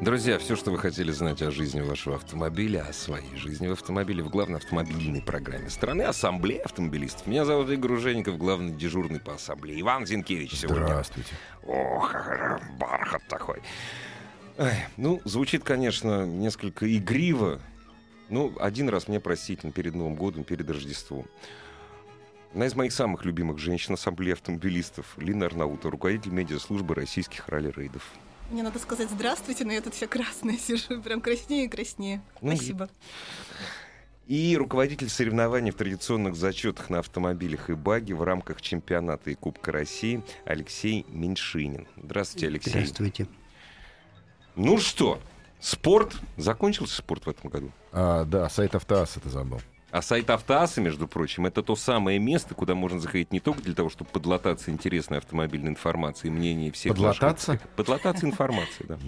Друзья, все, что вы хотели знать о жизни вашего автомобиля, о своей жизни в автомобиле в главной автомобильной программе страны Ассамблея автомобилистов. Меня зовут Игорь Ужеников, главный дежурный по ассамблее. Иван Зинкевич сегодня. Здравствуйте. Ох, бархат такой. Ай, ну, звучит, конечно, несколько игриво. Ну, один раз мне простительно перед Новым годом, перед Рождеством. Одна из моих самых любимых женщин Ассамблеи автомобилистов Лина Арнаута, руководитель медиаслужбы российских ралли-рейдов. Мне надо сказать здравствуйте, но я тут вся красная сижу, прям краснее и краснее. Ну, Спасибо. И руководитель соревнований в традиционных зачетах на автомобилях и баги в рамках чемпионата и Кубка России Алексей Меньшинин. Здравствуйте, Алексей. Здравствуйте. Ну что, спорт? Закончился спорт в этом году? А, да, сайт Автоас это забыл. А сайт Автоаса, между прочим, это то самое место, куда можно заходить не только для того, чтобы подлататься интересной автомобильной информацией, мнением всех Подлататься? наших... Подлататься информацией, да.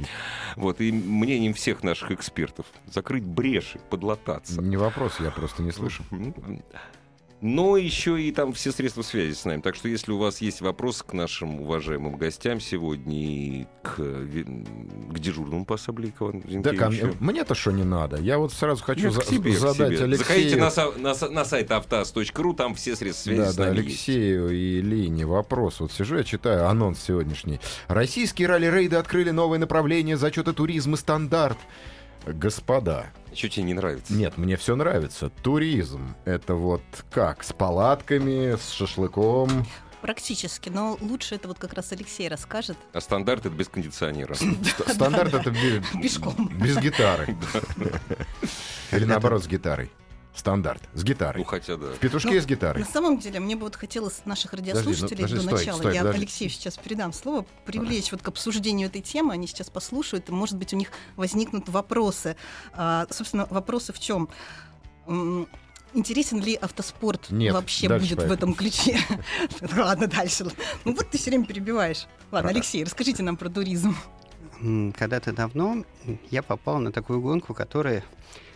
Вот, и мнением всех наших экспертов. Закрыть бреши, подлататься. Не вопрос, я просто не слышу. Но еще и там все средства связи с нами. Так что если у вас есть вопросы к нашим уважаемым гостям сегодня и к, к дежурному по Ивану Да, ко мне- мне-то что не надо. Я вот сразу хочу я за- к задать. Алексею... Заходите на, на, на сайт автоаз.ру, там все средства связи Да, с да, нами есть. Алексею и Лине вопрос. Вот сижу, я читаю анонс сегодняшний. Российские ралли-рейды открыли новое направление зачета туризма стандарт. Господа, Что тебе не нравится? нет, мне все нравится. Туризм — это вот как? С палатками, с шашлыком? Практически, но лучше это вот как раз Алексей расскажет. А стандарт это без кондиционера. Ст- Стандарт — это бе- Пешком. без гитары. Или наоборот, с гитарой. Стандарт. С Ну, гитарой. хотя да. В петушке Ну, с гитарой. На самом деле, мне бы вот хотелось наших радиослушателей подожди, до стой, начала, стой, я подожди. Алексею сейчас передам слово, привлечь вот к обсуждению этой темы, они сейчас послушают, и, может быть, у них возникнут вопросы. А, собственно, вопросы в чем? Интересен ли автоспорт Нет, вообще будет в поехали. этом ключе? Ладно, дальше. Ну вот ты все время перебиваешь. Ладно, Алексей, расскажите нам про туризм. Когда-то давно я попал на такую гонку, которая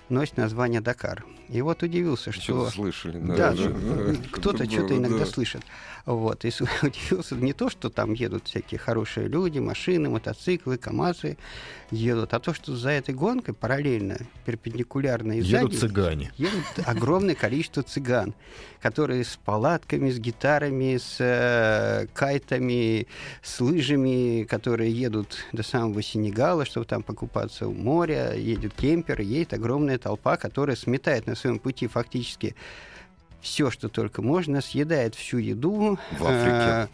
носит название Дакар. И вот удивился, что... Что-то слышали. Да, да, да. кто-то Да, что-то иногда да. слышит. Вот. И удивился не то, что там едут всякие хорошие люди, машины, мотоциклы, КАМАЗы едут, а то, что за этой гонкой параллельно, перпендикулярно и Едут сзади цыгане. едут огромное количество цыган, которые с палатками, с гитарами, с э, кайтами, с лыжами, которые едут до самого Сенегала, чтобы там покупаться у моря, едет кемпер, едет огромная толпа, которая сметает на своем пути фактически все, что только можно, съедает всю еду В Африке.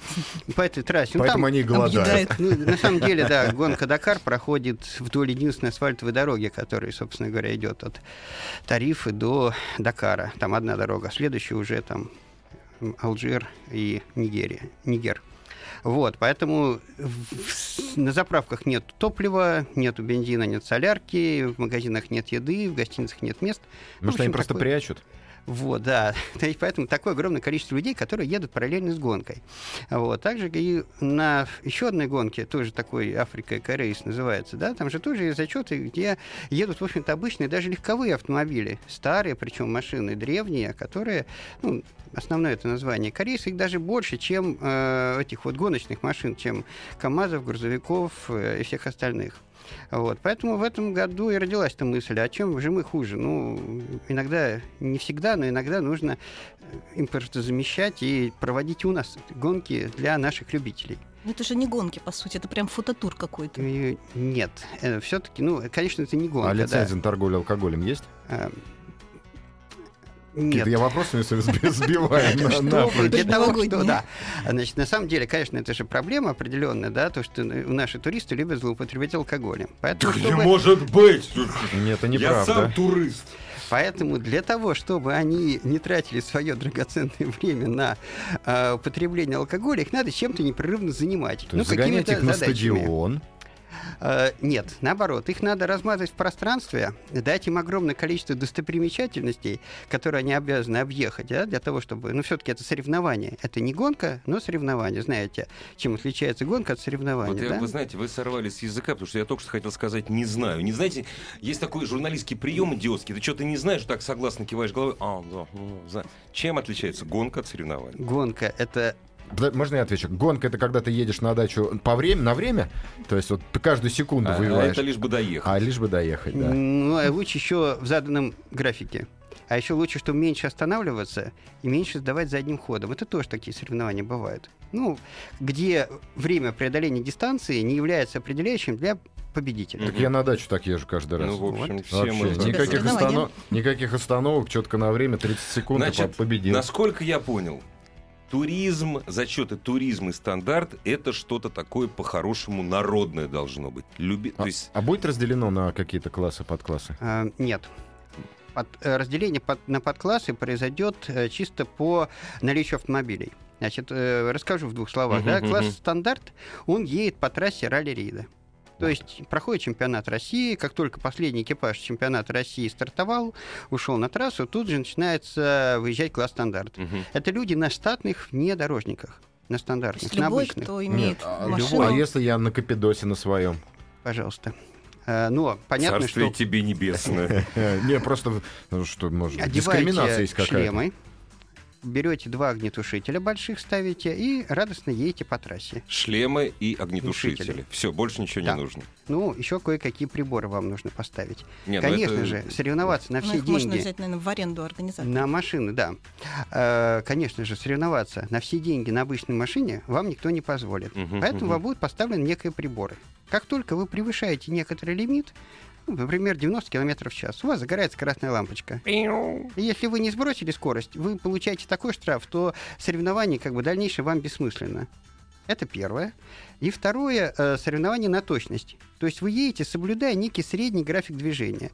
э, по этой трассе. Ну, Поэтому там- они голодают. объедает. ну, на самом деле, да, гонка Дакар проходит вдоль единственной асфальтовой дороги, которая, собственно говоря, идет от Тарифы до Дакара. Там одна дорога, следующая уже там Алжир и Нигерия, Нигер. Вот, поэтому в- на заправках нет топлива, нету бензина, нет солярки, в магазинах нет еды, в гостиницах нет мест. Ну, Может, они общем, просто такой- прячут? Вот, да. Есть поэтому такое огромное количество людей, которые едут параллельно с гонкой. Вот. Также и на еще одной гонке, тоже такой Африка Корейс называется, да, там же тоже есть зачеты, где едут, в общем-то, обычные, даже легковые автомобили, старые, причем машины древние, которые, ну, основное это название корейцы, их даже больше, чем э, этих вот гоночных машин, чем КАМАЗов, грузовиков э, и всех остальных. Вот. Поэтому в этом году и родилась эта мысль, о чем же мы хуже. Ну, иногда, не всегда, но иногда нужно э, импортозамещать и проводить у нас гонки для наших любителей. Ну, это же не гонки, по сути, это прям фототур какой-то. И Нет, все-таки, ну, конечно, это не гонка. А да. лицензия на торговлю алкоголем есть? Нет. я вопросами сби- сбиваю Для того, что, да. Значит, на самом деле, конечно, это же проблема определенная, да, то, что наши туристы любят злоупотреблять алкоголем. Поэтому, чтобы- может быть! Нет, это Я неправда. сам турист. Поэтому для того, чтобы они не тратили свое драгоценное время на э, употребление алкоголя, их надо чем-то непрерывно занимать. То есть загонять какими-то их на задачами. стадион. Э, Нет, наоборот, их надо размазать в пространстве, дать им огромное количество достопримечательностей, которые они обязаны объехать, да, для того, чтобы... Ну, все-таки это соревнование. Это не гонка, но соревнование. Знаете, чем отличается гонка от соревнования, Вот я- да? вы знаете, вы сорвали с языка, потому что я только что хотел сказать «не знаю». Не знаете, есть такой журналистский прием идиотский. Ты что-то не знаешь, так согласно киваешь головой. А, да, ну, знаю. Чем отличается гонка от соревнований? Гонка — это Да, Можно я отвечу? Гонка это когда ты едешь на дачу по время, на время, то есть вот ты каждую секунду А, воеваешь, это лишь бы доехать. а лишь бы доехать, да. Ну, а лучше еще в заданном графике. А еще лучше, чтобы меньше останавливаться и меньше сдавать задним ходом. Это тоже такие соревнования бывают. Ну, где время преодоления дистанции не является определяющим для победителя. Так я на дачу так езжу каждый раз. Ну, в общем, Вот. все Вообще, мы никаких, останов... никаких остановок, четко на время, 30 секунд Значит, по- победил. Насколько я понял, туризм, зачеты туризм и стандарт это что-то такое по-хорошему народное должно быть. Люби... А, То есть а будет разделено на какие-то классы, подклассы? А, нет. Под- э, разделение под- на подклассы произойдет э, чисто по наличию автомобилей. Значит, расскажу в двух словах. Мгм, да. Класс мгм. стандарт, он едет по трассе ралли-рейда. То есть проходит чемпионат России, как только последний экипаж чемпионата России стартовал, ушел на трассу, тут же начинается выезжать класс стандарт. мгм. Это люди на штатных внедорожниках, на То стандартных, есть на любой, обычных. кто имеет а, машину, а если я на Капидосе на своем? Пожалуйста. Э, Но понятно, Царствие что тебе небесное. Не, просто, ну, что, может, одеваете дискриминация есть какая-то. шлемы, берете два огнетушителя больших, ставите и радостно едете по трассе. Шлемы и огнетушители. Тушители. Все, больше ничего Да. не нужно. Ну, еще кое-какие приборы вам нужно поставить. Не, ну Конечно это- же, соревноваться на ну, все их можно деньги. взять, наверное, в аренду организации. На машины, да. Э, Конечно же, соревноваться на все деньги на обычной машине вам никто не позволит. Мгм, Поэтому мгм. вам будут поставлены некие приборы. Как только вы превышаете некоторый лимит, например, 90 км в час, у вас загорается красная лампочка. И если вы не сбросили скорость, вы получаете такой штраф, то соревнование как бы дальнейшее вам бессмысленно. Это первое. И второе, э, соревнование на точность. То есть вы едете, соблюдая некий средний график движения.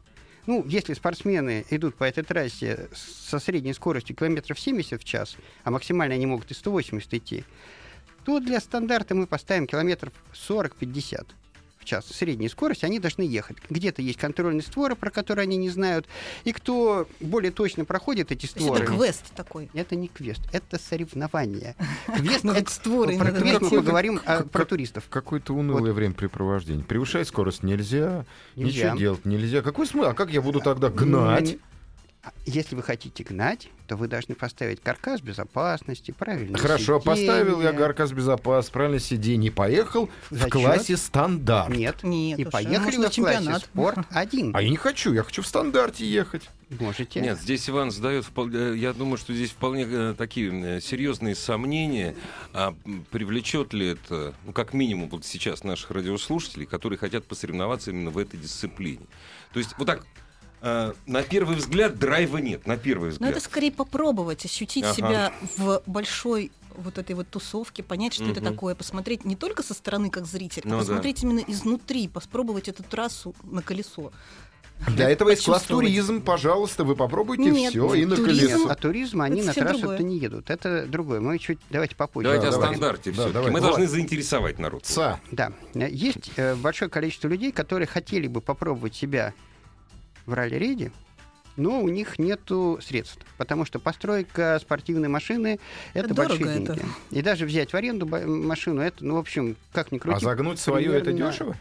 Ну, если спортсмены идут по этой трассе со средней скоростью километров 70 в час, а максимально они могут и 180 идти, то для стандарта мы поставим километров 40-50 в час. Средней скорость они должны ехать. Где-то есть контрольные створы, про которые они не знают. И кто более точно проходит эти То есть створы... это квест такой. Это не квест, это соревнование. Квест, Ну, это- створы про квест мы поговорим а, про туристов. Какое-то унылое времяпрепровождение. Превышать скорость нельзя, Нельзя. ничего делать нельзя. Какой смысл? А как я буду тогда гнать? Если вы хотите гнать, то вы должны поставить каркас безопасности, правильно. Хорошо, поставил я каркас безопасности, правильно сиденье, поехал в Зачет? классе стандарт. Нет. Нет, И уж, поехали вы в в классе чемпионат. спорт один. А я не хочу, я хочу в стандарте ехать. Можете. Нет, здесь Иван задает, э, я думаю, что здесь вполне э, такие э, серьезные сомнения, а привлечет ли это, ну, как минимум, вот сейчас наших радиослушателей, которые хотят посоревноваться именно в этой дисциплине. То есть вот так, э, на первый взгляд драйва нет, на первый Но взгляд. это скорее попробовать, ощутить Ага. себя в большой вот этой вот тусовке, понять, что это Мгм. такое, посмотреть не только со стороны как зритель, Ну а да. посмотреть именно изнутри, попробовать эту трассу на колесо. Для этого есть класс туризм, пожалуйста, вы попробуйте Нет, все и на колесо. А туризм они Это на трассу-то не едут. Это другое. Мы чуть давайте попозже. Давайте Да, о давай. стандарте Да, все-таки. давай. Мы Вот. должны заинтересовать народ. Ца. Да, есть э, большое количество людей, которые хотели бы попробовать себя в ралли-рейде, но у них нету средств, потому что постройка спортивной машины это Дорого большие это. деньги. И даже взять в аренду машину, это, ну, в общем, как ни крути. А загнуть свою это дешево?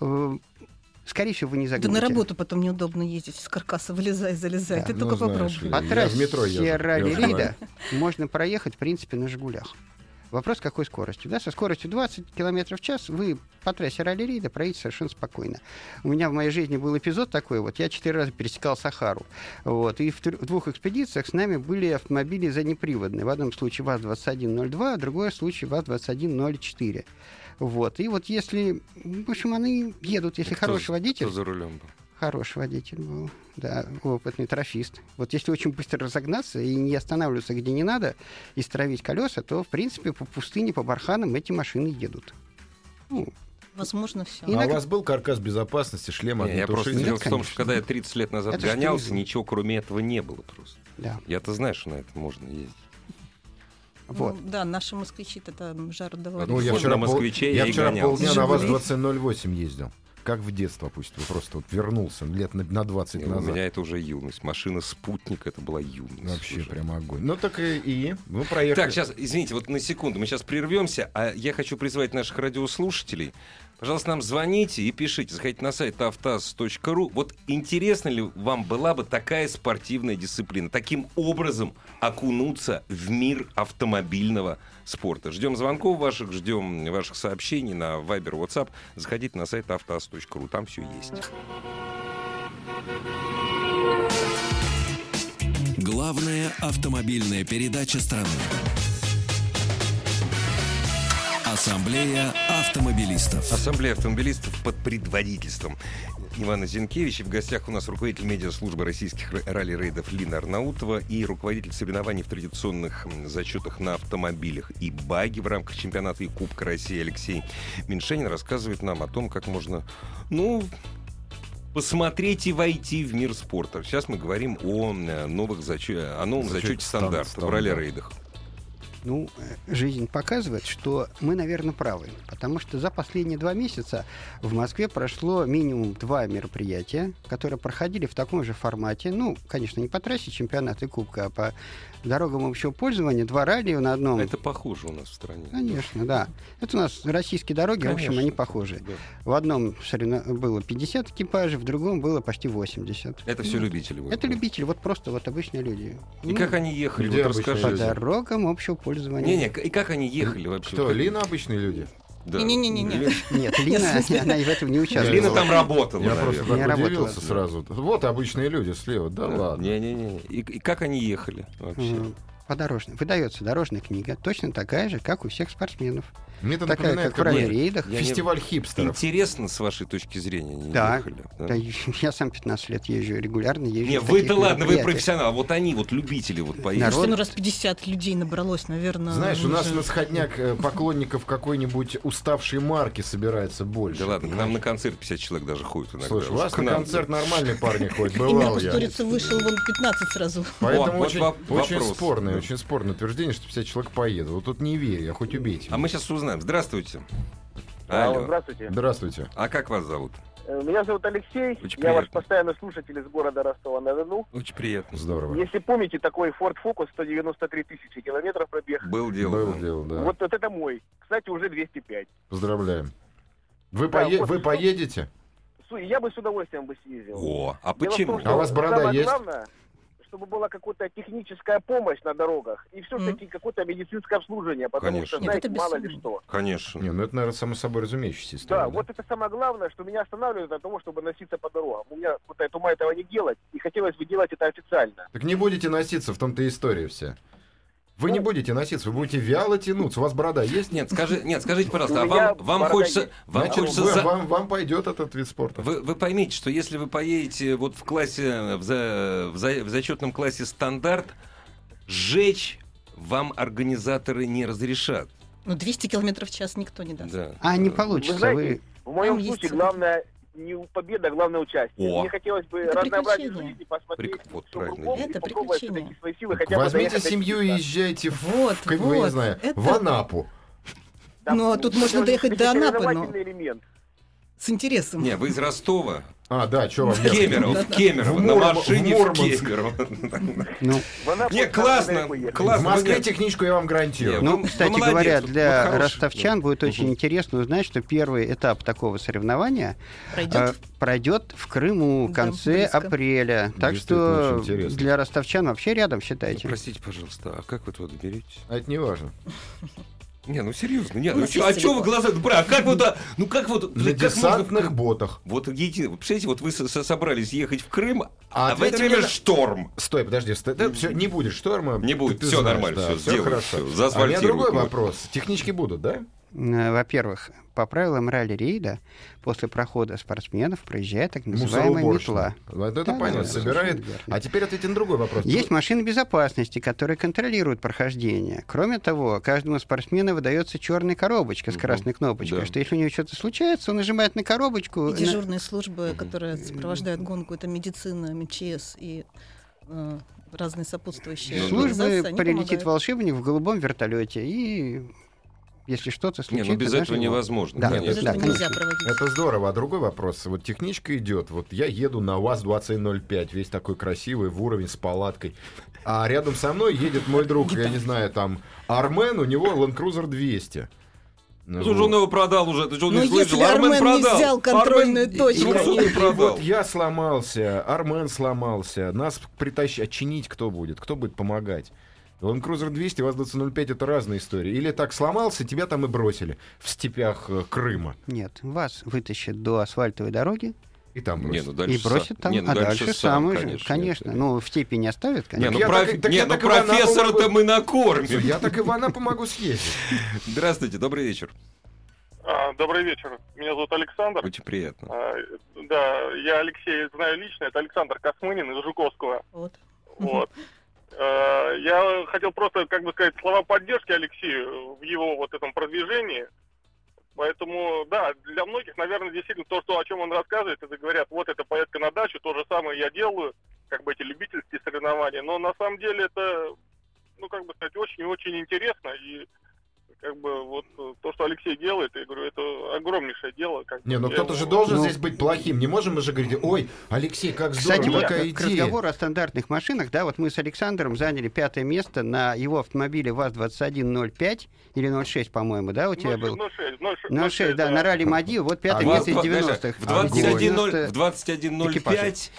э, Скорее всего, вы не Да загнете. на работу потом неудобно ездить, с каркаса вылезай, залезай. Да. Ты Ну, только знаешь попробуй. По трассе ралли-рейда можно проехать, в принципе, на «Жигулях». Вопрос, какой скоростью. Да, со скоростью 20 км в час вы по трассе ралли-рейда проедете совершенно спокойно. У меня в моей жизни был эпизод такой, вот я четыре раза пересекал Сахару. Вот, и в, в двух экспедициях с нами были автомобили заднеприводные. В одном случае ВАЗ-2102, в другой случае ВАЗ-2104. Вот. И вот если, в общем, они едут, если Кто- хороший водитель, Кто за рулем был? Хороший водитель был, да, опытный трофист. Вот если очень быстро разогнаться и не останавливаться где не надо, и стравить колеса, то, в принципе, по пустыне, по барханам эти машины едут. Ну, Возможно, все. А у вас был каркас безопасности, шлем Не, я просто дело в том, что когда я 30 лет назад Это гонялся, туризм. ничего кроме этого не было просто. да. Я-то знаю, что на это можно ездить. Вот. Ну, да, наши москвичи это жар давали. Ну, я вчера, пол- «Москвиче» я я вчера полдня на «Жигули». ВАЗ-2108 ездил. Как в детство, пусть вы просто вот вернулся лет на, на 20 Не, У назад. меня это уже юность. Машина спутник это была юность. Вообще уже. прям огонь. Ну так и, и мы проехали. Так, сейчас, извините, вот на секунду, мы сейчас прервемся, а я хочу призвать наших радиослушателей. Пожалуйста, нам звоните и пишите. Заходите на сайт автаз.ру. Вот интересно ли вам была бы такая спортивная дисциплина? Таким образом окунуться в мир автомобильного спорта. Ждем звонков ваших, ждем ваших сообщений на Viber, WhatsApp. Заходите на сайт автаз.ру. Там все есть. Главная автомобильная передача страны. Ассамблея автомобилистов. Ассамблея автомобилистов под предводительством Ивана Зинкевича. В гостях у нас руководитель медиаслужбы российских ралли-рейдов Лина Арнаутова и руководитель соревнований в традиционных зачетах на автомобилях и баги в рамках чемпионата и Кубка России Алексей Меньшенин рассказывает нам о том, как можно, ну, посмотреть и войти в мир спорта. Сейчас мы говорим о э, новых заче- о новом Зачете зачете стандарта стан- в ралли-рейдах. Ну, э, жизнь показывает, что мы, наверное, правы. Потому что за последние два месяца в Москве прошло минимум два мероприятия, которые проходили в таком же формате. Ну, конечно, не по трассе чемпионата и кубка, а по дорогам общего пользования. Два ралли на одном. Это похоже у нас в стране. Конечно, да. Это у нас российские дороги, в общем, Конечно. они похожи. Да. В одном соревно- было 50 экипажей, в другом было почти 80. Это все любители. вот. Это любители, вот просто вот обычные люди. И Ну, как они ехали? Вот расскажи. По дорогам общего пользования. Не-не, и как они ехали вообще? Кто, Лина обычные люди? Да. Не-не-не-не. Ли- Нет, Лина, она и в этом не участвовала. Лина там работала, Я просто Не так удивился сразу. Вот обычные люди слева. Да ладно. Не-не-не. И, и как они ехали вообще? М, Подорожная. Выдается дорожная книга, точно такая же, как у всех спортсменов. Мне это Такая, напоминает как в какой-то ралли-рейдах. Я не- фестиваль хипстеров. Интересно, с вашей точки зрения, они Да. ехали? да? Да, я сам 15 лет езжу регулярно, езжу Не, в вы-то ладно, вы профессионал, вот они, вот любители, вот поехали. Народ- ну раз 50 людей набралось, наверное... Знаешь, у нас на сходняк э, поклонников какой-нибудь уставшей марки собирается больше. Да ладно, к нам на концерт 50 человек даже ходят иногда. Слушай, у вас на концерт нормальные парни ходят, бывал я. Турица вышел вон 15 сразу. Поэтому очень, спорное, очень спорное утверждение, что 50 человек поедут. Вот тут не верю, я хоть убейте. А мы сейчас узнаем. Здравствуйте. Алло, здравствуйте. Здравствуйте. А как вас зовут? Э, Меня зовут Алексей. Очень я ваш приятно. постоянный слушатель из города Ростова-на-Дону. Очень приятно. Здорово. Если помните, такой Ford Focus 193 тысячи километров пробег. Был дело. Было да. дело, да. Вот, вот это мой. Кстати, уже 205. Поздравляем. Вы, Да, пое- вот вы поедете? Су- Я бы с удовольствием бы съездил. О, а том, почему? что А у вас борода есть? главное, чтобы была какая-то техническая помощь на дорогах и все-таки какое-то медицинское обслуживание, потому Конечно. что, Нет, знаете, это мало ли что. Конечно. Не, ну это, наверное, само собой разумеющаяся история. Да, вот это самое главное, что меня останавливает от того, чтобы носиться по дорогам. У меня хватает ума этого не делать, и хотелось бы делать это официально. Так не будете носиться, в том-то и история вся. Вы не Ну. будете носиться, вы будете вяло тянуться. У вас борода есть? Нет, скажи, нет, скажите, пожалуйста, а вам, вам борода хочется, есть. вам Значит, хочется вы- за- вам, вам пойдет этот вид спорта. Вы, вы поймите, что если вы поедете вот в классе, в, за- в за- в зачетном классе стандарт, сжечь вам организаторы не разрешат. Ну, 200 километров в час никто не даст. Да. А не Вы получится. знаете, Вы... в моем Там есть случае целый- главное не победа, главное участие. О. Мне хотелось бы Это разнообразить жизнь и посмотреть, Прик- вот правильно. кругом, и Это попробовать все-таки свои силы хотя бы Возьмите семью и езжайте в, Вот, как бы, я не вот, знаю, это- в Анапу. Да, Ну, а тут можно доехать до Анапы, но- элемент. С интересом. Не, вы из Ростова. А, да, что вам В? Кемерово, в. Кемерово, на машине в. Кемерово. Ну, Не, классно, классно. В Москве техничку я вам гарантирую. Ну, кстати говоря, для ростовчан будет очень интересно узнать, что первый этап такого соревнования Пройдет. пройдет в Крыму в конце апреля. Так что для ростовчан вообще рядом, считайте. Простите, пожалуйста, а как вы туда доберетесь? А это не важно. Не, ну серьезно, нет, ну есть а что вы глаза, бра, а как вот, а, ну как вот, На как можно десантных Крым? ботах. Вот едете, вы представляете, вот вы со- со- собрались ехать в Крым, А а, в это время на- шторм. Стой, подожди, стой, да, всё, не будет шторма. Не будет, ты всё знаешь, нормально, да, всё сделают, хорошо. всё, А у меня другой вопрос. Технички будут, да? Э, Во-первых, по правилам ралли-рейда, после прохода спортсменов проезжает так называемая метла. Вот это Да, понятно, да, собирает. А теперь ответьте на другой вопрос. Есть машины безопасности, которые контролируют прохождение. Кроме того, каждому спортсмену выдается черная коробочка с Мгм. красной кнопочкой, Да. что если у него что-то случается, он нажимает на коробочку. И на- дежурные службы, которые сопровождают гонку, это медицина, МЧС и э, разные сопутствующие Ну, Службы прилетит помогают. волшебник в голубом вертолете и если что-то Не, случится... ну без этого его- невозможно, Да, конечно. да, этого нельзя проводить. Это здорово. А другой вопрос. Вот техничка идет. Вот я еду на УАЗ-2105, весь такой красивый, в уровень, с палаткой. А рядом со мной едет мой друг, я не знаю, там, Армен, у него Land Cruiser 200. Ну, Слушай, он его продал уже, ты что, Ну, не слышал? если Армен не продал. взял контрольную Армен точку. 200 И продал. вот я сломался, Армен сломался, нас притащить, а чинить кто будет? Кто будет помогать? Land Cruiser 200, ВАЗ-2005 это разные истории. Или так сломался, тебя там и бросили в степях э, Крыма. Нет, вас вытащат до асфальтовой дороги И там Не, бросили. ну дальше и бросят там, Не, ну а дальше, сам, сам уже, конечно. Ну, в степи не оставят, Не, конечно. ну, я проф- так так не, ну профессора-то могу- мы накормим. Я так и в Анапу могу съездить. Здравствуйте, добрый вечер. А, Добрый вечер. Меня зовут Александр. Очень приятно. А, Да, я Алексея знаю лично. Это Александр Космынин из Жуковского. Вот. Вот. А, Я хотел просто, как бы сказать, слова поддержки Алексею в его вот этом продвижении. Поэтому, да, для многих, наверное, действительно то, что, о чем он рассказывает, это говорят, вот это поездка на дачу, то же самое я делаю, как бы эти любительские соревнования. Но на самом деле это, ну, как бы сказать, очень и очень интересно. И как бы вот э, то, что Алексей делает, я говорю, это огромнейшее дело. Как. Не, ну Я кто-то же должен Ну- здесь быть плохим. Не можем мы же говорить, ой, Алексей, как здорово, Кстати, вот какая к идея. разговору о стандартных машинах, да, вот мы с Александром заняли пятое место на его автомобиле ВАЗ-2105 или 06, по-моему, да, у тебя был? 06, 06, 06, да, на ралли Мади, вот пятое А место из Два- 90-х. В 21.0 90 в 21.05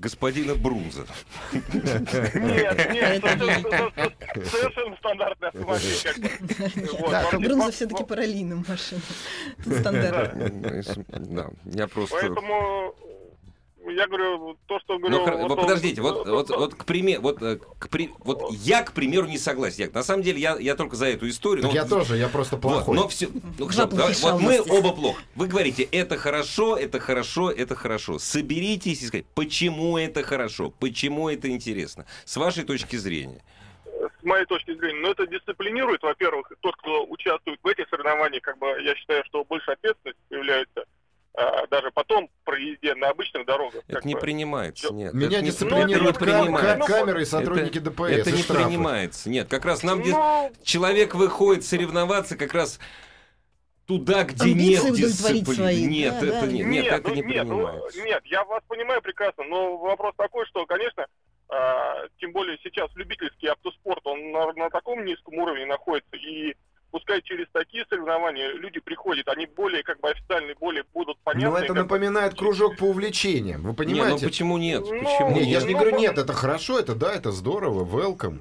господина Брунза. Нет, нет, совершенно- совершенно стандартный автомобиль. Брунза все-таки параллийная машина. Тут стандарт. Да, я просто... Поэтому я говорю, то, что говорю... Ну, хор- вот вот подождите, вот, вот, вот к примеру, вот, э, к при- вот я, к примеру, не согласен. Я- на самом деле, я, я только за эту историю. Так но я вот- тоже, я просто Вот, плохой. но все, ну, хорошо, давай- вот мы оба плохо. Вы говорите, это хорошо, это хорошо, это хорошо. Соберитесь и скажите, почему это хорошо, почему это интересно, с вашей точки зрения. с моей точки зрения, но это дисциплинирует, во-первых, тот, кто участвует в этих соревнованиях, как бы я считаю, что больше ответственности появляется даже потом при езде на обычных дорогах. Это не бы. принимается, нет. Меня это не- дисциплинируют это не кам- принимается. ка- камеры и сотрудники Это- ДПС. Это не штрафы. принимается. Нет, как раз нам дис- Ну, человек выходит соревноваться как раз туда, где Амбиции нет дисциплины. свои. Нет, Да, это да. не, нет, это ну, не нет, ну, принимается. нет, я вас понимаю прекрасно, но вопрос такой, что, конечно, а, тем более сейчас любительский автоспорт, он на, на таком низком уровне находится, и пускай через такие соревнования люди приходят, они более как бы официальные, более будут понятны. Но это бы. напоминает кружок по увлечениям. Вы Не, ну понимаете? почему нет? Ну, Почему Не, я нет? же не Ну, говорю, ну, нет, это хорошо, это да, это здорово, welcome.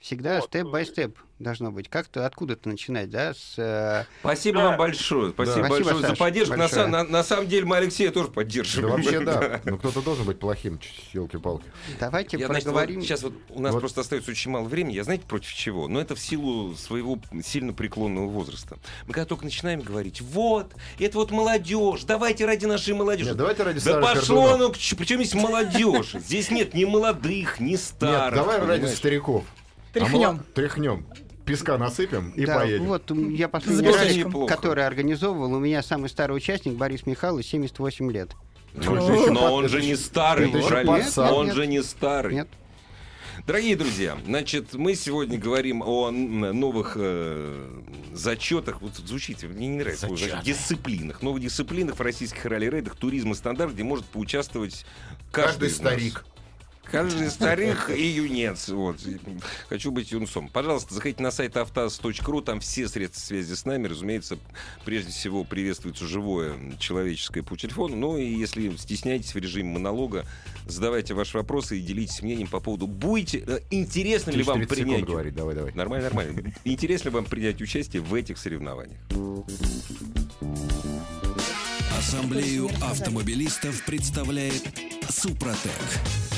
Всегда Вот. степ-бай-степ должно быть. Как-то откуда-то начинать, да, с... э, Спасибо Да. вам большое. Спасибо Спасибо, большое за Саша, поддержку. На, большое. са- на- на самом деле мы Алексея тоже Да поддерживаем. вообще да. Но кто-то должен быть плохим, елки-палки. Давайте Я, значит, вот сейчас вот у нас Вот. просто остается очень мало времени. Я знаете, против чего? Но это в силу своего сильно преклонного возраста. Мы когда только начинаем говорить, вот, это вот молодежь, давайте ради нашей молодежи. Нет, давайте ради Да пошло оно, причем здесь молодежь? Здесь нет ни молодых, ни Нет, старых. давай ради стариков. Тряхнем. А Тряхнем. Песка насыпем и Да, поедем. вот я последний Неплохо. который организовывал, у меня самый старый участник Борис Михайлович, 78 лет. Но он О, же еще- но он же не старый. пацан. Он же не старый. Нет? Дорогие друзья, значит, мы сегодня говорим о новых э, зачетах. Вот звучит, мне не нравится слово зачет. дисциплинах. Новых дисциплинах в российских ралли-рейдах, туризм и стандарт, где может поучаствовать каждый, Каждый из нас. Каждый старик и юнец. Вот. Хочу быть юнцом. Пожалуйста, заходите на сайт автоаз.ру, там все средства связи с нами. Разумеется, прежде всего приветствуется живое человеческое по телефону. Ну и если стесняетесь в режиме монолога, задавайте ваши вопросы и делитесь мнением по поводу, будете, э, интересно ли вам 30 секунд принять... говорить, давай, давай. Нормально, нормально. Интересно ли вам принять участие в этих соревнованиях? Ассамблею автомобилистов представляет Супротек.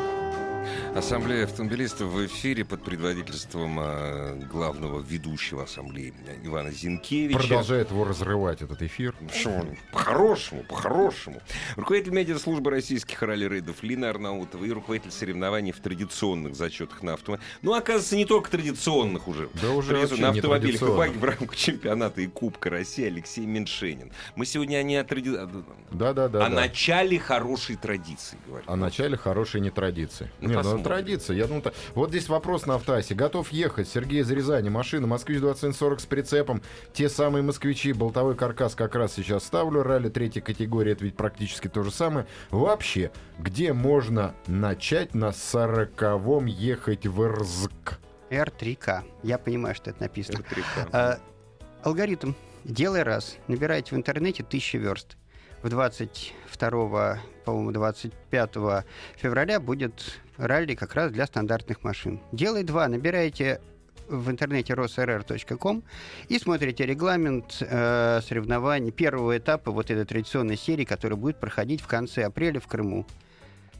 Ассамблея автомобилистов в эфире под предводительством э, главного ведущего ассамблеи Ивана Зинкевича. Продолжает его разрывать, этот эфир. По-хорошему, по-хорошему. Руководитель медиаслужбы российских ралли-рейдов Лина Арнаутова и руководитель соревнований в традиционных зачетах на автомобиле. Ну, оказывается, не только традиционных уже. Да уже на автомобилях и в рамках чемпионата и Кубка России Алексей Меньшенин. Мы сегодня не о, тради... Да-да-да. о да. начале хорошей традиции говорим. О начале хорошей не традиции. Ну, не, ну традиция. Я думаю, вот здесь вопрос на автоасе. Готов ехать Сергей из Рязани. Машина Москвич 2140 с прицепом. Те самые москвичи. Болтовой каркас как раз сейчас ставлю. Ралли третьей категории. Это ведь практически то же самое. Вообще, где можно начать на сороковом ехать в Рзк? R3К. Я понимаю, что это написано. Это А, алгоритм. Делай раз. Набирайте в интернете 1000 верст. В 22, по-моему, 25 февраля будет ралли как раз для стандартных машин. Делай два. Набираете в интернете rosrr.com и смотрите регламент э, соревнований первого этапа вот этой традиционной серии, которая будет проходить в конце апреля в Крыму.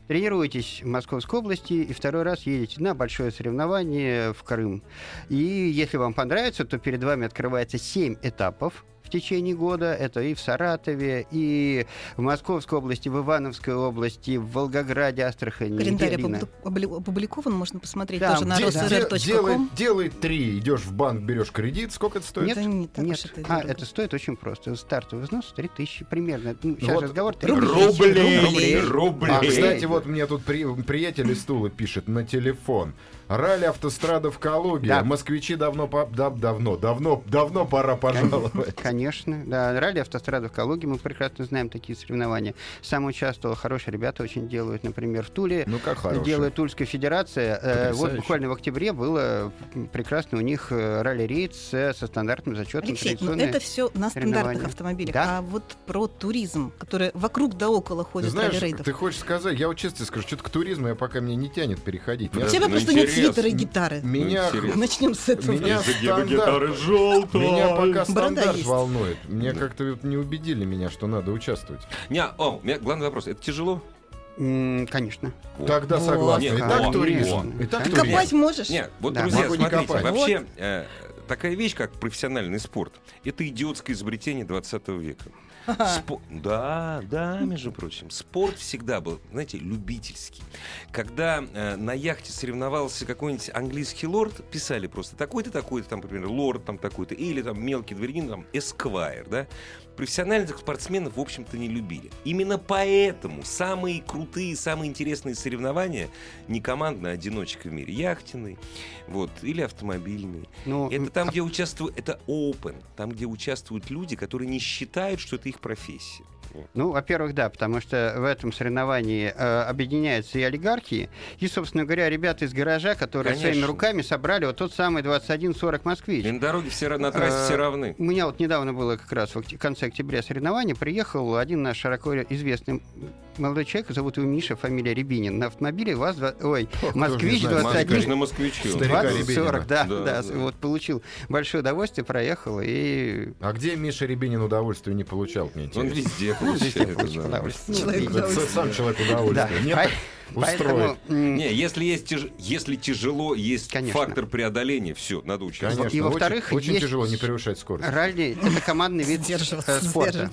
Тренируетесь в Московской области и второй раз едете на большое соревнование в Крым. И если вам понравится, то перед вами открывается 7 этапов течение года. Это и в Саратове, и в Московской области, в Ивановской области, в Волгограде, Астрахани. Календарь опубликован, можно посмотреть Да, тоже на Делай, rosrr.com. делай три. Идешь в банк, берешь кредит. Сколько это стоит? Нет, Это не так Нет. это а, дорого. это стоит очень просто. Стартовый взнос 3000 примерно. Ну, сейчас Вот разговор 3 Рублей, Рублей. рублей. А, кстати, вот мне тут при- приятель из Тулы пишет на телефон. Ралли автострада в Калуге. Да. Москвичи давно, по- да, давно, давно, давно пора пожаловать. Конечно, да. Ралли автострада в Калуге, мы прекрасно знаем такие соревнования. Сам участвовал, хорошие ребята очень делают. Например, в Туле Ну как хорошо. делает Тульская федерация. Э, Вот Потрясающе. буквально в октябре было прекрасно у них э, ралли-рейд с- со стандартным зачетом. Алексей, ну это все на стандартных автомобилях. Да. А вот про туризм, который вокруг да около Ты ходит знаешь, ралли-рейдов. ты хочешь сказать, я вот честно скажу, что-то к туризму я пока мне не тянет переходить. Тебя просто нет свитера и гитары. Меня, Ну. Начнем с этого. меня стандарт, желтая. меня пока стандарт волнует. Мне как-то вот не убедили меня, что надо участвовать. Не, о, у меня главный вопрос. Это тяжело? Конечно. Тогда согласен. Нет, Итак, туризм. Итак, туризм. Копать можешь? Нет, вот, Да. друзья, Могу не смотрите, копать. вообще э, такая вещь, как профессиональный спорт, это идиотское изобретение 20 века. Спо- Да, да, между прочим. Спорт всегда был, знаете, любительский. Когда э, на яхте соревновался какой-нибудь английский лорд, писали просто такой-то, такой-то, там, например, лорд там такой-то, или там мелкий дворянин, там, эсквайр, да. Профессиональных спортсменов, в общем-то, не любили. Именно поэтому самые крутые, самые интересные соревнования не командные, а одиночка в мире. Яхтенный, вот, или автомобильный. Ну, Это там, где участвуют, это open, там, где участвуют люди, которые не считают, что это их профессия. Ну, во-первых, да, потому что в этом соревновании э, объединяются и олигархи, и, собственно говоря, ребята из гаража, которые Конечно. своими руками собрали вот тот самый 2140 «Москвич». И на дороге все на трассе все Э, равны. У меня вот недавно было как раз в конце октября соревнование. Приехал один наш широко известный молодой человек, зовут его Миша, фамилия Рябинин, на автомобиле ВАЗ, ой, Ох, Москвич кто же не знает, 21. Конечно, на москвиче. он. Старика 20, Рябинина. 40, да, Да, да, да. вот получил большое удовольствие, проехал и А где Миша Рябинин удовольствие не получал, мне Он интересно? везде здесь я получает. удовольствие. Сам человек удовольствие. Устроит. поэтому, Не, если есть тяж- если тяжело, есть Конечно. фактор преодоления, все, надо участвовать. Конечно, И, очень- во-вторых, очень, есть- тяжело не превышать скорость. Ралли — это командный вид э, спорта.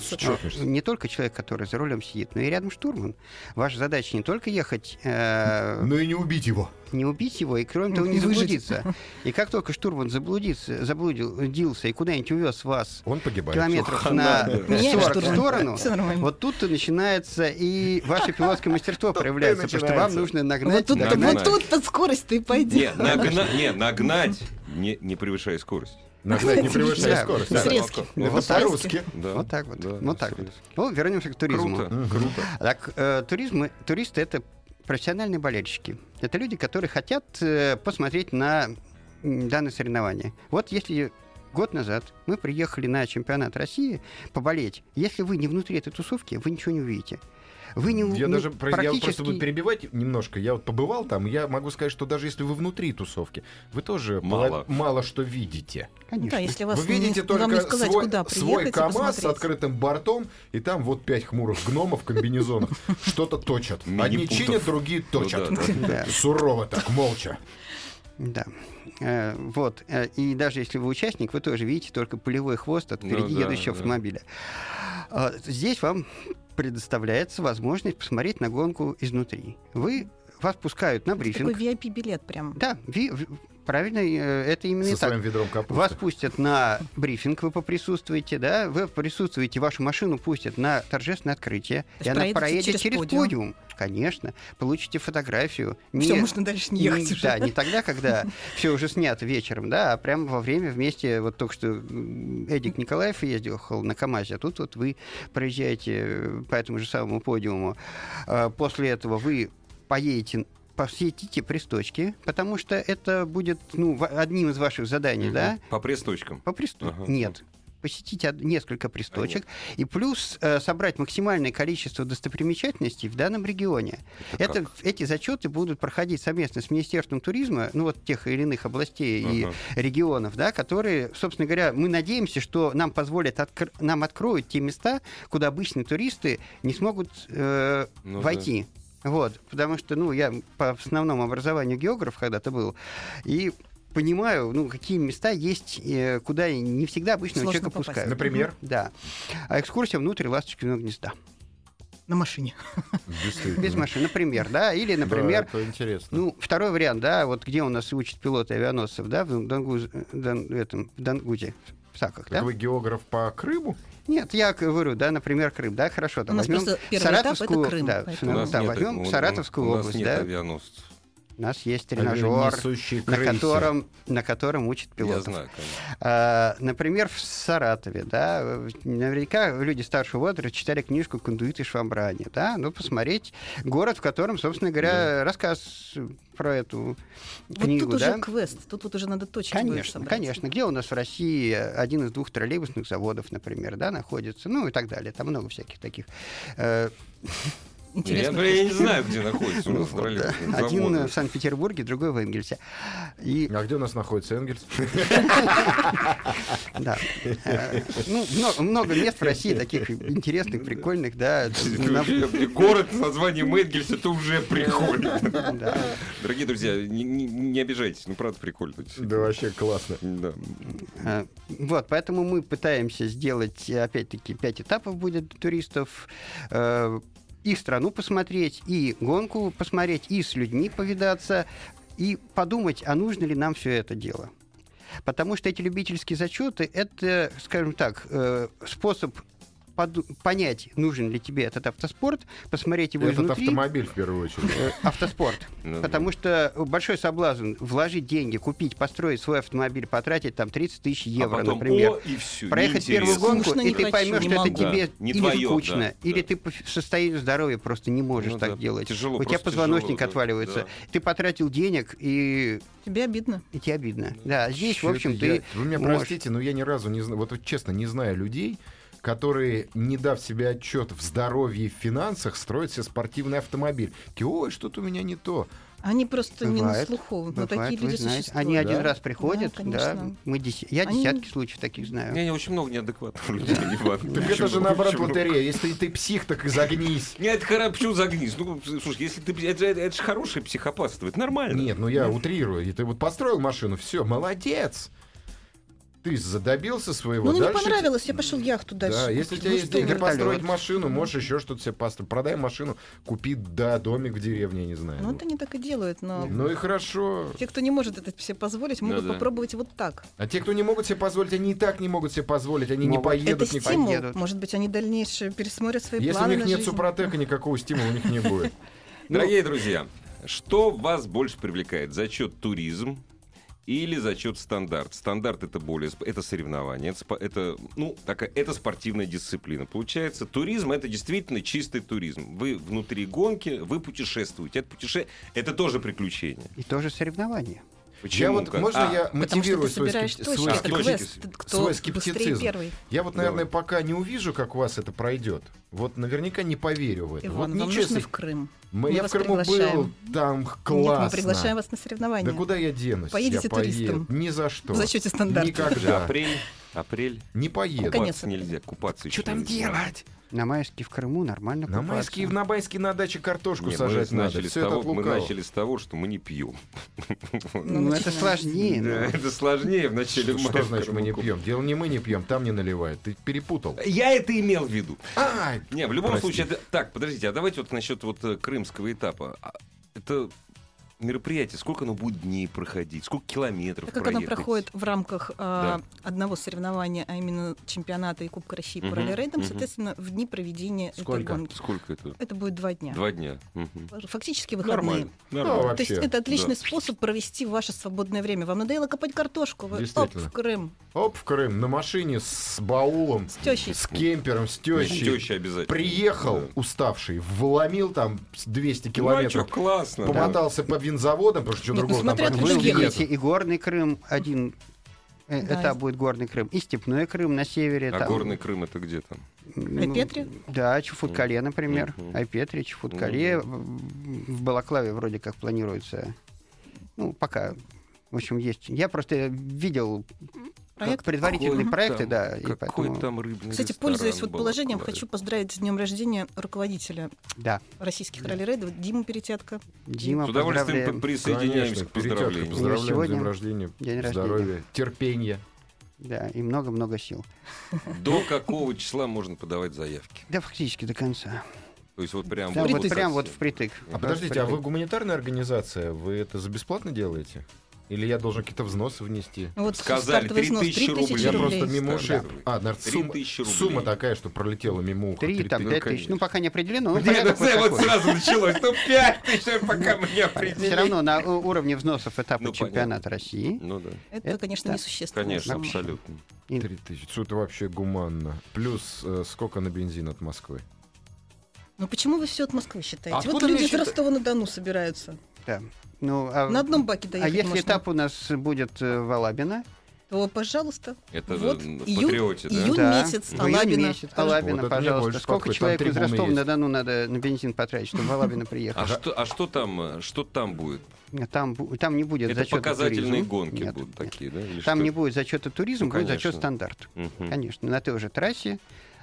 Не только человек, который за рулем сидит, но и рядом штурман. Ваша задача не только ехать, э, Но и не убить его. Не убить его, и кроме того, не заблудиться. И как только штурман заблудится, заблудился и куда-нибудь увез вас Он погибает. километров Ох, на надо. Меняем 40 в сторону, вот тут-то начинается и ваше пилотское мастерство проявляется, потому что вам нужно Вот нагнать, тут, вот тут-то скорость-то и пойдет. Не, нагна- не, нагнать, не, не превышая скорость. Нагнать не превышая Да, скорость. да. Срезки. Вот так. по-русски. Да, Вот так вот. да, вот так вот. срезки. Ну, вернемся к туризму. Круто, круто. Так, э, туризм, туристы это профессиональные болельщики. Это люди, которые хотят э, посмотреть на данное соревнование. Вот если год назад мы приехали на чемпионат России поболеть, если вы не внутри этой тусовки, вы ничего не увидите. Вы не, Я ну, даже про- я практически... просто буду перебивать немножко. Я вот побывал там, я могу сказать, что даже если вы внутри тусовки, вы тоже Мало. мало что видите. Конечно. Да, если вас Вы видите не, вам не только сказать, свой, куда свой КАМАЗ с посмотреть. открытым бортом, и там вот пять хмурых гномов в комбинезонах что-то точат. Одни чинят, другие Ну точат. Сурово так, молча. Да. Э, Вот. Э, И даже если вы участник, вы тоже видите только пулевой хвост от Ну впереди да, едущего да. автомобиля. А, Здесь вам предоставляется возможность посмотреть на гонку изнутри. Вы вас пускают на Такой брифинг. VIP-билет прям. Да, ви- правильно, э, это именно Со так. своим ведром капусты. Вас пустят на брифинг, вы поприсутствуете, да, вы присутствуете, вашу машину пустят на торжественное открытие, и она проедете проедет через через, подиум. подиум. конечно, получите фотографию. Все, можно дальше не ехать не- уже. Да, не тогда, когда все уже снято вечером, да, а прямо во время вместе, вот только что Эдик Николаев ездил на КАМАЗе, а тут вот вы проезжаете э, по этому же самому подиуму. А, После этого вы поедете посетите престочки, потому что это будет ну, одним из ваших заданий, да? По пресс-точкам. По престу- Ага. Нет. Посетить од- несколько престочек и плюс э, собрать максимальное количество достопримечательностей в данном регионе. Это, как? эти зачеты будут проходить совместно с Министерством туризма, ну вот тех или иных областей и Ага. регионов, да, которые, собственно говоря, мы надеемся, что нам позволят откр- нам откроют те места, куда обычные туристы не смогут э, Ну да. Вот, потому что, ну, я по основному образованию географ когда-то был, и понимаю, ну, какие места есть, э, куда не всегда обычного Сложно человека попасть. пускают. Например? Да. А экскурсия внутрь ласточкиного гнезда. На машине. Без машины, например, да, или, Да, например, это интересно. ну, второй вариант, да, вот где у нас учат пилоты авианосцев, да, в, Дангуз- Дан- этом, в Дангузе, в Саках, Так да? вы географ по Крыму? Нет, я говорю, да, например, Крым, да, хорошо, У там нас возьмем первый этап — это Саратовскую, Крым, да, поэтому- нас да, нет- возьмем у- у- Саратовскую у нас область, нет да, авианосцев. У нас есть тренажер, Несущий на котором, на котором учат Я пилотов. знаю, конечно. А, например, в Саратове, да, наверняка люди старшего возраста читали книжку «Кондуиты Швамбрани», да, ну, посмотреть город, в котором, собственно говоря, рассказ про эту Вот книгу, тут да. уже квест, тут вот уже надо точки будет Конечно, конечно. Где у нас в России один из двух троллейбусных заводов, например, да, находится, ну и так далее. Там много всяких таких. э, Я, Интересно. я не знаю, где находится у ну, нас вот, троллейбусный Один завод. в Санкт-Петербурге, другой в Энгельсе. И А где у нас находится Энгельс? Да. Э, Ну, много, мест в России таких интересных, прикольных, да. Город с названием Энгельс, это уже прикольно. Дорогие друзья, не, обижайтесь, ну правда прикольно. Да, вообще классно. Да. Э, Вот, поэтому мы пытаемся сделать, э, опять-таки, пять этапов будет для туристов. И страну посмотреть, и гонку посмотреть, и с людьми повидаться, и подумать, а нужно ли нам все это дело. Потому что эти любительские зачеты это, скажем так, э, способ поду- понять, нужен ли тебе этот автоспорт, посмотреть его Этот изнутри. автомобиль в первую очередь. Э, Автоспорт. Ну, Потому что большой соблазн вложить деньги, купить, построить свой автомобиль, потратить там 30 тысяч евро, а потом, например. Проехать первую гонку, и ты поймешь, что это тебе или скучно, или ты по состоянию здоровья просто не можешь Ну так делать. У тебя позвоночник отваливается. Ты потратил денег, и, Тебе обидно. и тебе обидно. Да, здесь, в общем, ты я- Вы меня можешь- простите, но я ни разу не знаю, вот честно, не знаю людей, которые, не дав себе отчет в здоровье и в финансах, строят себе спортивный автомобиль. Такие, ой, что-то у меня не то. Они просто не на Бывает, слуху. Но Бывает, такие люди знаете. существуют. Они один Да? раз приходят, Да, да, мы деся- я Они- десятки случаев таких знаю. Не, не, очень много неадекватных людей. Так это же наоборот лотерея. Если ты псих, так и загнись. Не, это хорошо, почему загнись? Ну, слушай, если ты... Это, же хорошее психопатство, это нормально. Нет, ну я утрирую. Ты вот построил машину, все, молодец. Ты задобился своего. Ну, мне не понравилось, я пошел яхту дальше. Да, если у тебя Ну есть что деньги построить машину, можешь еще что-то себе построить. Продай машину, купи, да, домик в деревне, я не знаю. Ну, это не так и делают, но Ну и хорошо. те, кто не может это себе позволить, могут Да-да. попробовать вот так. А те, кто не могут себе позволить, они и так не могут себе позволить, они не Могут. поедут это никуда. стимул. поедут. Может быть, они дальнейшие пересмотрят свои Если у планы них на нет жизнь. супротека, никакого стимула у них не будет. Дорогие друзья, что вас больше привлекает? Зачет туризм или зачет стандарт? Стандарт это более это соревнование, это, это ну такая это спортивная дисциплина. Получается, туризм это действительно чистый туризм. Вы внутри гонки, вы путешествуете. Это путеше... это тоже приключение. И тоже соревнования. Почему? Я вот, Как? можно А, я мотивирую свой, скеп- свой Это скептицизм. квест. Кто свой скептицизм. Я вот, наверное, Давай. пока не увижу, как у вас это пройдет. Вот наверняка не поверю в это. Иван, вот вам нужно в Крым. Мы- Мы я в Крыму был, приглашаем. там Нет, классно. мы приглашаем вас на соревнования. Да куда я денусь? Поедете я поеду. туристом. Ни за что. В зачете стандарта. Никогда. Апрель, апрель. Не поеду. Купаться нельзя, купаться Что там делать? На майске в Крыму нормально На купаться. майские, на майские на даче картошку Не, сажать мы начали, с Все того, мы начали с того, что мы не пьем. Ну, это сложнее. Да, ну. это сложнее в начале Что значит мы не пьем? Дело не мы не пьем, там не наливают. Ты перепутал. Я это имел в виду. Ай, Не, в любом случае, это- так, подождите, а давайте вот насчет вот э, крымского этапа. А Это мероприятие, сколько оно будет дней проходить, сколько километров Так как оно проехать? проходит в рамках а, одного соревнования, а именно чемпионата и Кубка России по Мгм, ралли-рейдам, мгм. соответственно, в дни проведения Сколько? этой гонки. Сколько это? Это будет два дня. Два дня. Мгм. Фактически выходные. Нормально. Ну, Нормально. То есть Вообще, это отличный да. способ провести ваше свободное время. Вам надоело копать картошку, вы оп, Действительно. в Крым Оп, в Крым, на машине с баулом, с тещей. с кемпером, с С тещей. тещей обязательно. Приехал Да. уставший, вломил там с 200 Ну, а километров, чё, классно. да. помотался по винзаводам, потому что что Нет, ну, другого там практически Вы увидите и горный Крым, один э, Да. этап будет горный Крым, и степной Крым на севере. А там, горный Крым это где там? ну, Айпетри? Да, Чуфуткале, например. Мгм. Айпетри, Чуфуткале. В в Балаклаве вроде как планируется. Ну, пока. В общем, есть. Я просто видел Проект. предварительные Какой проекты, там- да. Какой поэтому- там рыбный Кстати, пользуясь вот положением, Да. хочу поздравить с днем рождения руководителя Да, российских ралли-рейдов Диму Перетятка. Дима, С удовольствием присоединяемся Конечно, к поздравлению. поздравляем, Сегодня день рождения, день рождения. здоровья, терпения. Да, и много-много сил. До какого числа можно подавать заявки? Да, фактически до конца. То есть вот прям... Прям вот, Впритык. прям вот впритык. А подождите, а вы гуманитарная организация? Вы это за бесплатно делаете? Или я должен какие-то взносы внести? Вот Сказали, стартовый взнос 3000 3000 рублей. Я просто мимо ушей. А, наверное, сумма, 3000 рублей. сумма такая, что пролетела мимо уха. Три, Три там, тысячи. пять тысяч. конечно. Ну, пока не определено. но Нет, это вот сразу началось. Ну, 5 тысяч, пока мы не определили. Все равно на уровне взносов этапа Ну, чемпионата России. Ну да, Это, Это конечно, несущественно. конечно, абсолютно. Три тысячи. Что это вообще гуманно? Плюс э, сколько на бензин от Москвы? Ну почему вы все от Москвы считаете? Откуда вот люди мне из Ростова-на-Дону собираются. Да. Ну, а, На одном баке а доехать если можно. этап у нас будет э, в Алабино? То, пожалуйста. Это Вот Патриоте, да? июнь Да, месяц, в Алабино. месяц. Алабино, Вот пожалуйста. Сколько подходит. Там из Ростова-на-Дону надо на бензин потратить, чтобы в Алабино А приехать? что, а что там, э, что там будет? Там, бу- там не будет Это зачета показательные гонки Нет, будут нет. такие, да? Или Там что? не будет зачета туризм, Ну, будет конечно. зачет стандарт. Мгм. Конечно, на той же трассе,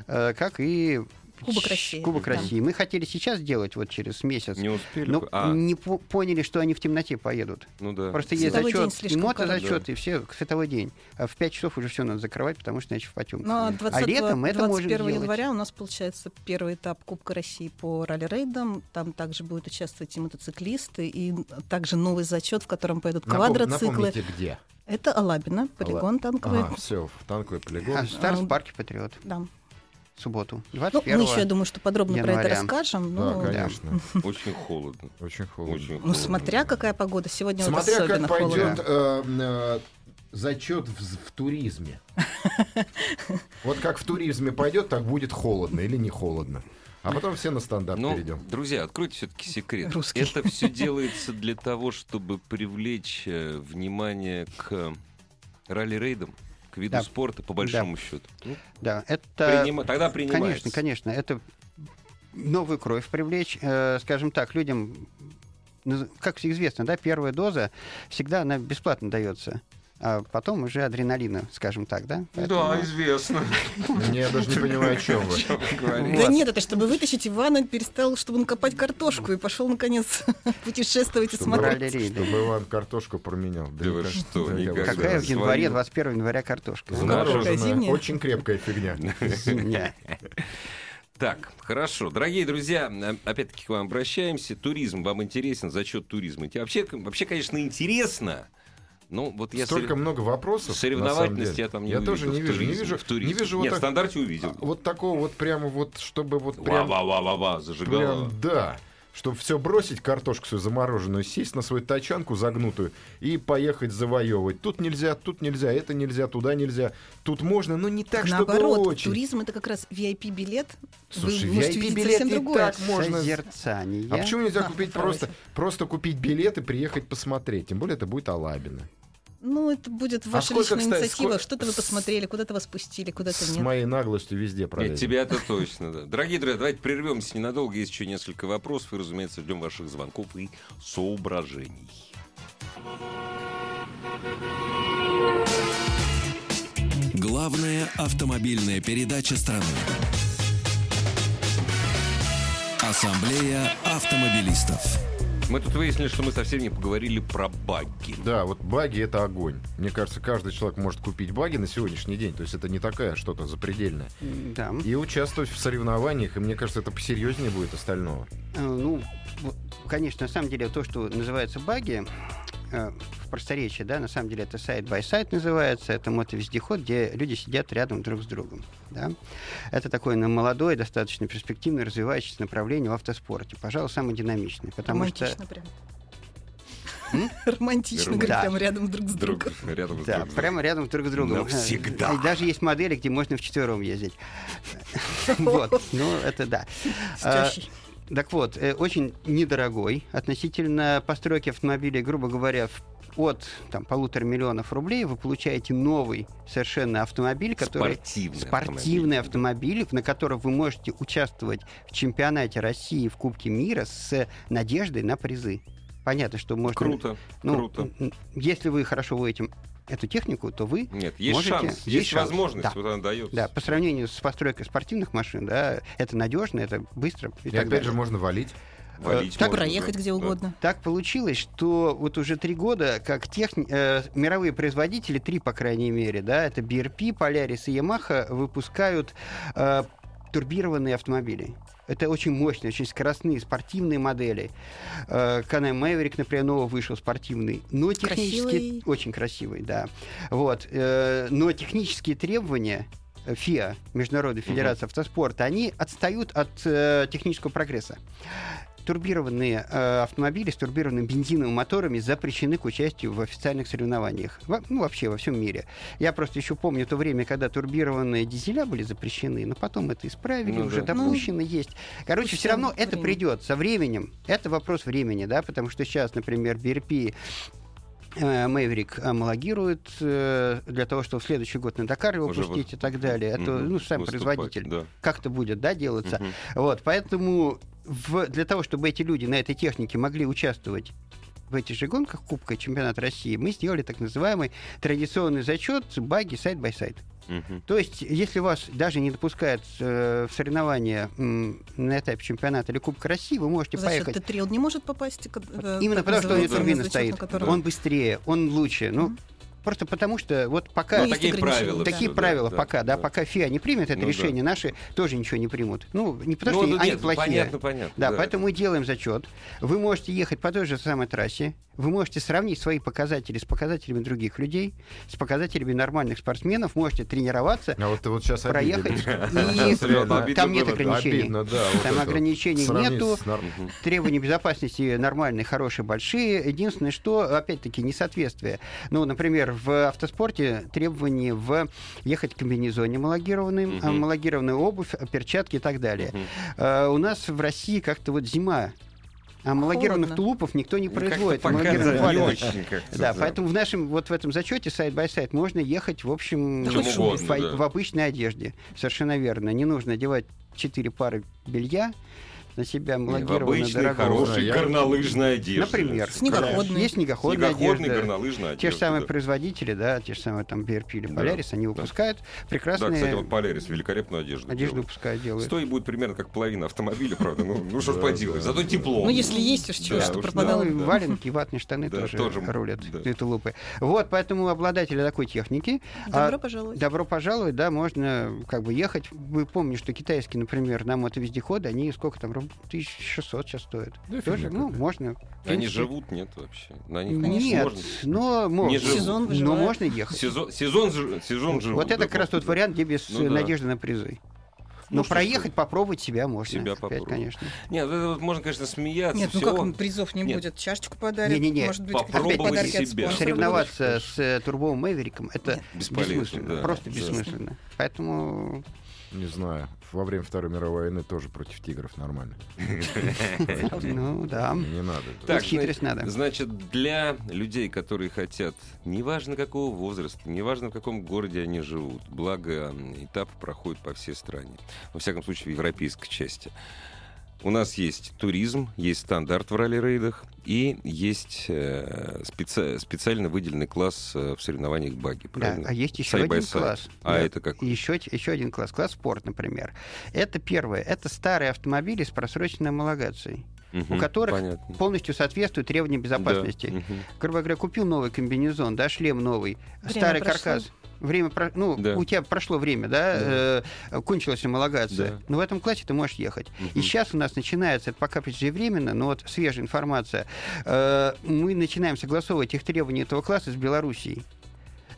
э, как и Кубок России. Кубок Да. России. Мы хотели сейчас делать, вот через месяц, Не успели? но А, не по- поняли, что они в темноте поедут. ну да. Просто есть Световой зачет, слишком мотозачет, и все, световой день. А в 5 часов уже все надо закрывать, потому что иначе в потемку. Ну, а 20 а летом это можем 21 делать. января у нас получается первый этап Кубка России по ралли-рейдам. Там также будут участвовать и мотоциклисты, и также новый зачет, в котором поедут Напом- квадроциклы. Напомните, где? Это Алабино, полигон танковый. Ага, все, в танковый полигон. А старт А, в парке Патриот. Да. В субботу. Ну, 21 мы еще, я думаю, что подробно про это января. расскажем. Да, Ну, конечно. Очень холодно. Очень холодно. Очень ну, холодно. смотря какая погода. Сегодня вот Смотря особенно как холодно. пойдет э, э, зачет в, в туризме. Вот как в туризме пойдет, так будет холодно или не холодно. А потом все на стандарт Ну, перейдем. друзья, откройте все-таки секрет. Русский. Это все делается для того, чтобы привлечь э, внимание к ралли-рейдам, к виду Да. спорта, по большому счету. Ну, Да, это... принима- Тогда принимается. Конечно, конечно. Это новую кровь привлечь. Э, скажем так, людям, как известно, да, первая доза всегда она бесплатно дается. А потом уже адреналина, скажем так, да? Поэтому- известно. Я даже не понимаю, о чем вы. Да нет, это чтобы вытащить Ивана, перестал, чтобы он копать картошку и пошел, наконец, путешествовать и смотреть. чтобы Иван картошку променял. Да вы что, да, Какая в январе, Свою. 21 января картошка? Замороженная. Зимняя. Очень крепкая фигня. Зимняя. Так, хорошо. Дорогие друзья, э, опять-таки к вам обращаемся. Туризм вам интересен, зачет туризма. Те- Вообще, вообще, конечно, интересно. Но вот я Столько сорев- много вопросов. Соревновательности я там не Я увидел. тоже не в вижу. Не туризме, вижу, в не вижу вот Нет, в так- стандарте увидел. Вот такого вот прямо вот, чтобы вот прям... Ва-ва-ва-ва-ва, зажигала. Прям, да. чтобы все бросить, картошку свою замороженную, сесть на свою тачанку загнутую и поехать завоевывать. Тут нельзя, тут нельзя, это нельзя, туда нельзя. Тут можно, но не так, чтобы Наоборот, очень. туризм это как раз VIP-билет. Слушай, Вы можете VIP видеть билет совсем и другое. так можно. Созерцание. А почему нельзя А, купить просто, просто купить билет и приехать посмотреть? Тем более это будет Алабино. Ну, это будет ваша сколько, личная кстати, инициатива. сколько- Что-то вы посмотрели, куда-то вас пустили, куда-то С нет. моей наглостью везде Нет, пролезем. тебя-то точно, да. Дорогие друзья, давайте прервемся ненадолго. Есть еще несколько вопросов. И, разумеется, ждем ваших звонков и соображений. Главная автомобильная передача страны. Ассамблея автомобилистов. Мы тут выяснили, что мы совсем не поговорили про багги. Да, вот багги это огонь. Мне кажется, каждый человек может купить багги на сегодняшний день. То есть это не такая что-то запредельное. Да. И участвовать в соревнованиях. И мне кажется, это посерьезнее будет остального. Э, Ну, конечно, на самом деле то, что называется багги, э, в просторечии, да, на самом деле это side-by-side называется, это мотовездеход, где люди сидят рядом друг с другом. Да? Это такое ну, молодое, достаточно перспективное, развивающееся направление в автоспорте. Пожалуй, самое динамичное. Потому что Романтично прям. М? Романтично, говорю, Да. прям рядом друг с Друг другом. рядом с Да, другом. прямо рядом друг с другом. Навсегда. И даже есть модели, где можно вчетвером ездить. Вот, ну это да. Так вот, э, очень недорогой относительно постройки автомобилей, грубо говоря, в- от там, полутора миллионов рублей вы получаете новый совершенно автомобиль, который Спортивный спортивный автомобиль. автомобиль, на котором вы можете участвовать в чемпионате России, в Кубке мира с надеждой на призы. Понятно, что можно... Круто, Ну, круто. Если вы хорошо водите эту технику, то вы Нет, есть можете- шанс, есть есть, шанс, возможность, да. вот она дается. да, по сравнению с постройкой спортивных машин, да, это надежно, это быстро. И, И так опять далее. же можно валить. Валить так можно, Проехать да. где Да. угодно. Так получилось, что вот уже три года, как техни- э, мировые производители, три, по крайней мере, да, это BRP, Polaris и Yamaha, выпускают э, турбированные автомобили. Это очень мощные, очень скоростные спортивные модели. Э, Can-Am Maverick, например, новый вышел спортивный, но технически Красивый. очень красивый, да. Вот, э, но технические требования э, ФИА, Международной Федерации автоспорта, они отстают от э, технического прогресса турбированные э, автомобили с турбированными бензиновыми моторами запрещены к участию в официальных соревнованиях. Во- ну, вообще во всем мире. Я просто еще помню то время, когда турбированные дизеля были запрещены, но потом это исправили, Ну уже да. допущено есть. Короче, все равно там это время. придет со временем. Это вопрос времени, да, потому что сейчас, например, BRP э, Мэйврик homологирует э, для того, чтобы в следующий год на Дакар его Уже пустить вы- и так далее. Это, Мгм. ну, сам Выступать, производитель. да. Как это будет, да, делаться? Мгм. Вот, поэтому в- для того, чтобы эти люди на этой технике могли участвовать в этих же гонках Кубка и Чемпионата России, мы сделали так называемый традиционный зачет багги side-by-side. Мгм. То есть, если вас даже не допускают э, в соревнования м, на этапе чемпионата или Кубка России, вы можете За счет поехать. Т-3 он не может попасть? к- э, Именно потому, что у него турбина стоит. Он быстрее, он лучше. Ну, Мгм. Просто потому что вот пока... Ну, Ну, такие правила. да. Такие всё, правила да, пока, да, да. пока ФИА не примет это Ну да. решение, наши тоже ничего не примут. Ну, не потому Ну, что да они нет, плохие. Понятно, понятно. Да, поэтому мы делаем зачет. Вы можете ехать по той же самой трассе. Вы можете сравнить свои показатели с показателями других людей, с показателями нормальных спортсменов. Можете тренироваться, А вот ты вот сейчас проехать. И там нет ограничений. Да. Там ограничений нету. Требования безопасности нормальные, хорошие, большие. Единственное, что, опять-таки, несоответствие. Ну, например, в автоспорте требования в ехать в комбинезоне малогированным, Мгм. а, малогированная обувь, перчатки и так далее. Мгм. А, у нас в России как-то вот зима. Омологированных Холодно. тулупов никто не Ну, производит. пока Омологированных не очень Да, поэтому в нашем вот в этом зачете side-by-side можно ехать, в общем, Да хоть угодно, в, да. в обычной одежде. Совершенно верно. Не нужно одевать четыре пары белья на себя омологированной обычной, дорогого. хорошей горнолыжной одежде. Например. Снегоходной. Есть снегоходная одежда. горнолыжной одежде. Те же самые да. производители, да, те же самые там BRP или Да, Polaris, они да. выпускают Да, прекрасные кстати, вот Полярис великолепную одежду одежду делает. выпускают, делают. Стоить будет примерно как половина автомобиля, правда. Ну, ну что ж Да, поделать, да, зато да. тепло. Ну, если есть уж чего, Да, что пропадало. Ну, да. валенки, и ватные штаны Да, тоже, тоже, рулят, да. и тулупы. Вот, поэтому обладатели такой техники. Добро а, пожаловать. Добро пожаловать, да, можно как бы ехать. Вы помните, что китайские, например, на мотовездеходы, они сколько там, руб- 1600 сейчас стоят. Да Тоже, ну, какая. можно. Они живут, нет вообще. На них, конечно, Нет, можно. но можно. Сезон но можно ехать. Сезон, сезон, сезон живут. вот это да, как раз тот да. вариант, где без Ну э, да. надежды на призы. Но что проехать, попробовать себя можно. Себя опять, попробовать. конечно. Нет, это вот можно, конечно, смеяться. Нет, ну всё. как призов не Нет. будет? Чашечку подарят, Не-не-не, может быть, попробовать какие-то подарки от себя. спонсоров Соревноваться с э, турбовым Мэвериком это Бесполезно, бессмысленно. да. Просто Да. бессмысленно. Поэтому Не знаю. Во время Второй мировой войны тоже против тигров нормально. Ну да. Не надо. Так, хитрость надо. Значит, для людей, которые хотят, неважно какого возраста, неважно в каком городе они живут, благо этап проходит по всей стране, во всяком случае в европейской части. У нас есть туризм, есть стандарт в ралли-рейдах и есть э, специ- специально выделенный класс э, в соревнованиях баги. Да, а есть еще Side один класс. А Да. это какой? Еще, еще один класс, класс спорт, например. Это первое. Это старые автомобили с просроченной homологацией, Мгм, которых понятно. полностью соответствуют требованиям безопасности. Да, мгм. Грубо говоря, купил новый комбинезон, да, шлем новый, Время старый прошло. каркас. Время, про- ну, Да. у тебя прошло время, да, э, кончилась homологация. Да. Но в этом классе ты можешь ехать. И Мгм. сейчас у нас начинается, это пока преждевременно, но вот свежая информация, э, мы начинаем согласовывать их требования этого класса с Белоруссией.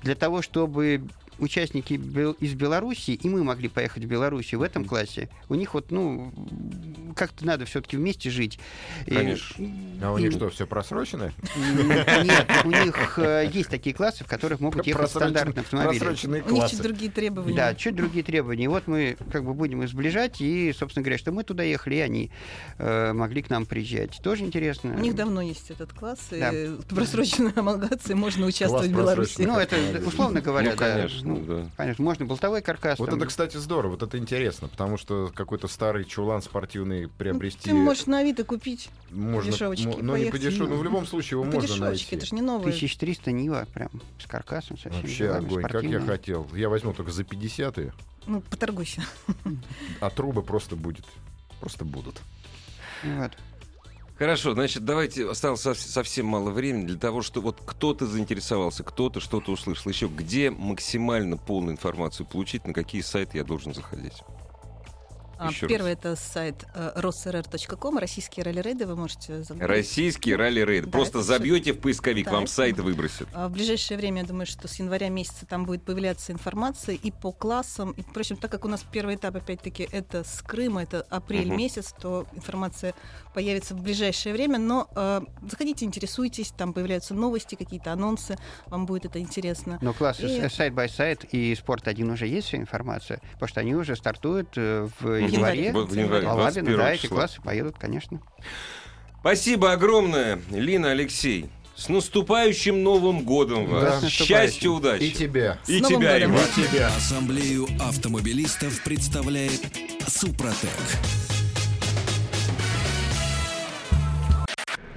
Для того, чтобы участники Бел- из Беларуси, и мы могли поехать в Белоруссию в этом классе, у них вот, ну, как-то надо все-таки вместе жить. И- Конечно. А у и- них что, все просрочено? Нет, у них э, есть такие классы, в которых могут ехать стандартные автомобили. Просроченные У них чуть другие требования. Да, чуть другие требования. И вот мы как бы будем их сближать, и, собственно говоря, что мы туда ехали, и они э, могли к нам приезжать. Тоже интересно. У них давно есть этот класс, Да. и в просроченной homологации можно участвовать в Беларуси. Ну, это, условно говоря, Ну, да. конечно, Ну, да. Конечно, можно болтовой каркас. Вот там. это, кстати, здорово, вот это интересно, потому что какой-то старый чулан спортивный Ну, приобрести Ты можешь на Авито купить. можно, дешевочки но не по поехать, дешевке, ну, но в любом случае его по можно дешевочке, найти. это же не новые. 1300 Нива, прям с каркасом совсем. Вообще делами, огонь, как я хотел. Я возьму только за 50 -е, Ну, поторгуйся. а трубы просто будет. Просто будут. Вот. Хорошо, значит, давайте, осталось сов- совсем мало времени для того, что вот кто-то заинтересовался, кто-то что-то услышал. Еще где максимально полную информацию получить, на какие сайты я должен заходить? А, Еще Первый это сайт э, rossrr.com, российские ралли-рейды, вы можете загуглить. Российский ралли-рейд. Да, Просто забьете в поисковик, Да, вам сайт выбросит. А В ближайшее время, я думаю, что с января месяца там будет появляться информация и по классам. И, впрочем, так как у нас первый этап, опять-таки, это с Крыма, это апрель Мгм. месяц, то информация появится в ближайшее время. Но э, заходите, интересуйтесь, там появляются новости, какие-то анонсы, вам будет это интересно. Но классы И- сайт by сайт и спорт один уже есть вся информация, потому что они уже стартуют э, в январе. В январе, 21 да, эти классы поедут, конечно. Спасибо огромное, Лина, Алексей. С наступающим Новым годом вас! Да. Счастья, удачи! И тебя. И С тебя. Иван. тебя. Ассамблею автомобилистов представляет Супротек.